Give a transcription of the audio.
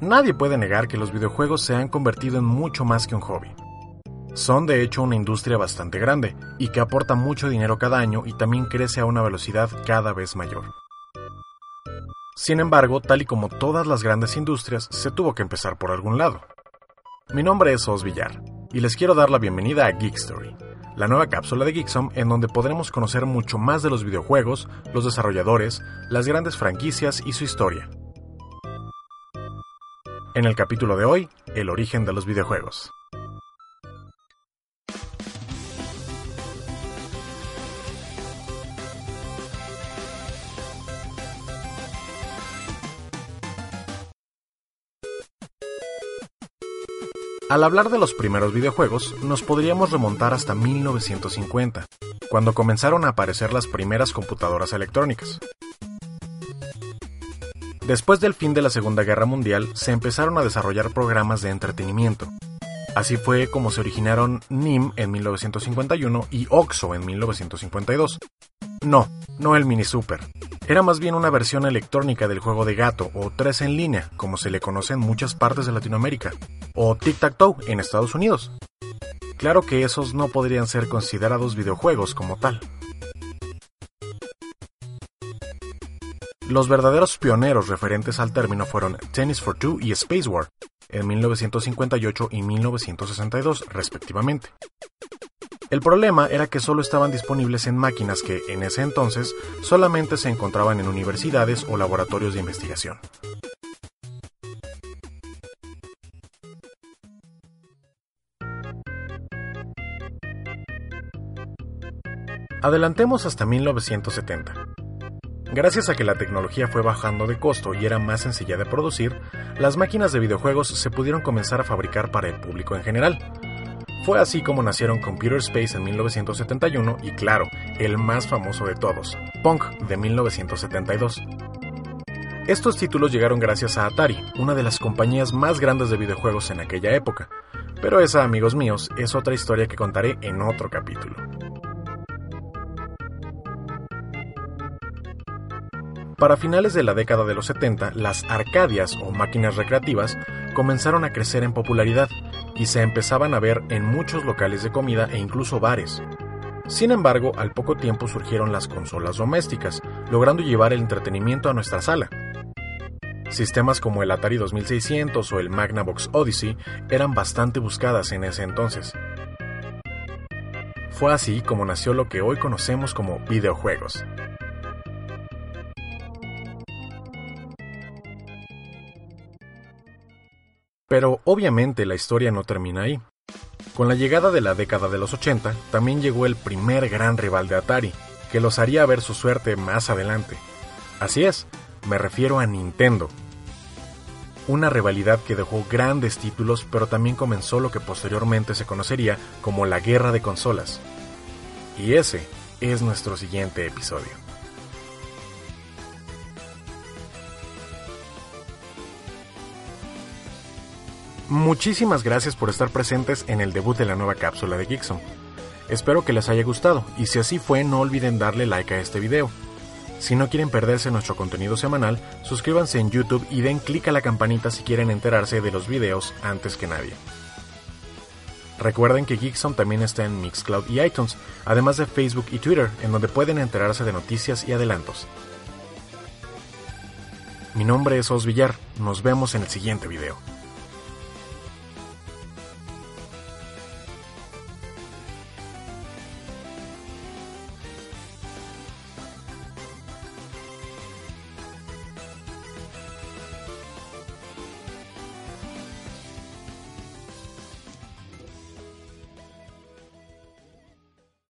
Nadie puede negar que los videojuegos se han convertido en mucho más que un hobby. Son de hecho una industria bastante grande y que aporta mucho dinero cada año y también crece a una velocidad cada vez mayor. Sin embargo, tal y como todas las grandes industrias, se tuvo que empezar por algún lado. Mi nombre es Os Villar y les quiero dar la bienvenida a Geek Story, la nueva cápsula de Geeksom en donde podremos conocer mucho más de los videojuegos, los desarrolladores, las grandes franquicias y su historia. En el capítulo de hoy, el origen de los videojuegos. Al hablar de los primeros videojuegos, nos podríamos remontar hasta 1950, cuando comenzaron a aparecer las primeras computadoras electrónicas. Después del fin de la Segunda Guerra Mundial, se empezaron a desarrollar programas de entretenimiento. Así fue como se originaron NIM en 1951 y OXO en 1952. No, no el Mini Super. Era más bien una versión electrónica del juego de gato o tres en línea, como se le conoce en muchas partes de Latinoamérica, o Tic-Tac-Toe en Estados Unidos. Claro que esos no podrían ser considerados videojuegos como tal. Los verdaderos pioneros referentes al término fueron Tennis for Two y Space War, en 1958 y 1962 respectivamente. El problema era que solo estaban disponibles en máquinas que, en ese entonces, solamente se encontraban en universidades o laboratorios de investigación. Adelantemos hasta 1970. Gracias a que la tecnología fue bajando de costo y era más sencilla de producir, las máquinas de videojuegos se pudieron comenzar a fabricar para el público en general. Fue así como nacieron Computer Space en 1971 y claro, el más famoso de todos, Punk de 1972. Estos títulos llegaron gracias a Atari, una de las compañías más grandes de videojuegos en aquella época, pero esa, amigos míos, es otra historia que contaré en otro capítulo. Para finales de la década de los 70, las arcadias o máquinas recreativas comenzaron a crecer en popularidad y se empezaban a ver en muchos locales de comida e incluso bares. Sin embargo, al poco tiempo surgieron las consolas domésticas, logrando llevar el entretenimiento a nuestra sala. Sistemas como el Atari 2600 o el Magnavox Odyssey eran bastante buscadas en ese entonces. Fue así como nació lo que hoy conocemos como videojuegos. Pero obviamente la historia no termina ahí. Con la llegada de la década de los 80, también llegó el primer gran rival de Atari, que los haría ver su suerte más adelante. Así es, me refiero a Nintendo. Una rivalidad que dejó grandes títulos, pero también comenzó lo que posteriormente se conocería como la guerra de consolas. Y ese es nuestro siguiente episodio. Muchísimas gracias por estar presentes en el debut de la nueva cápsula de Geekson. Espero que les haya gustado y si así fue no olviden darle like a este video. Si no quieren perderse nuestro contenido semanal, suscríbanse en YouTube y den clic a la campanita si quieren enterarse de los videos antes que nadie. Recuerden que Geekson también está en Mixcloud y iTunes, además de Facebook y Twitter, en donde pueden enterarse de noticias y adelantos. Mi nombre es Os Villar, nos vemos en el siguiente video.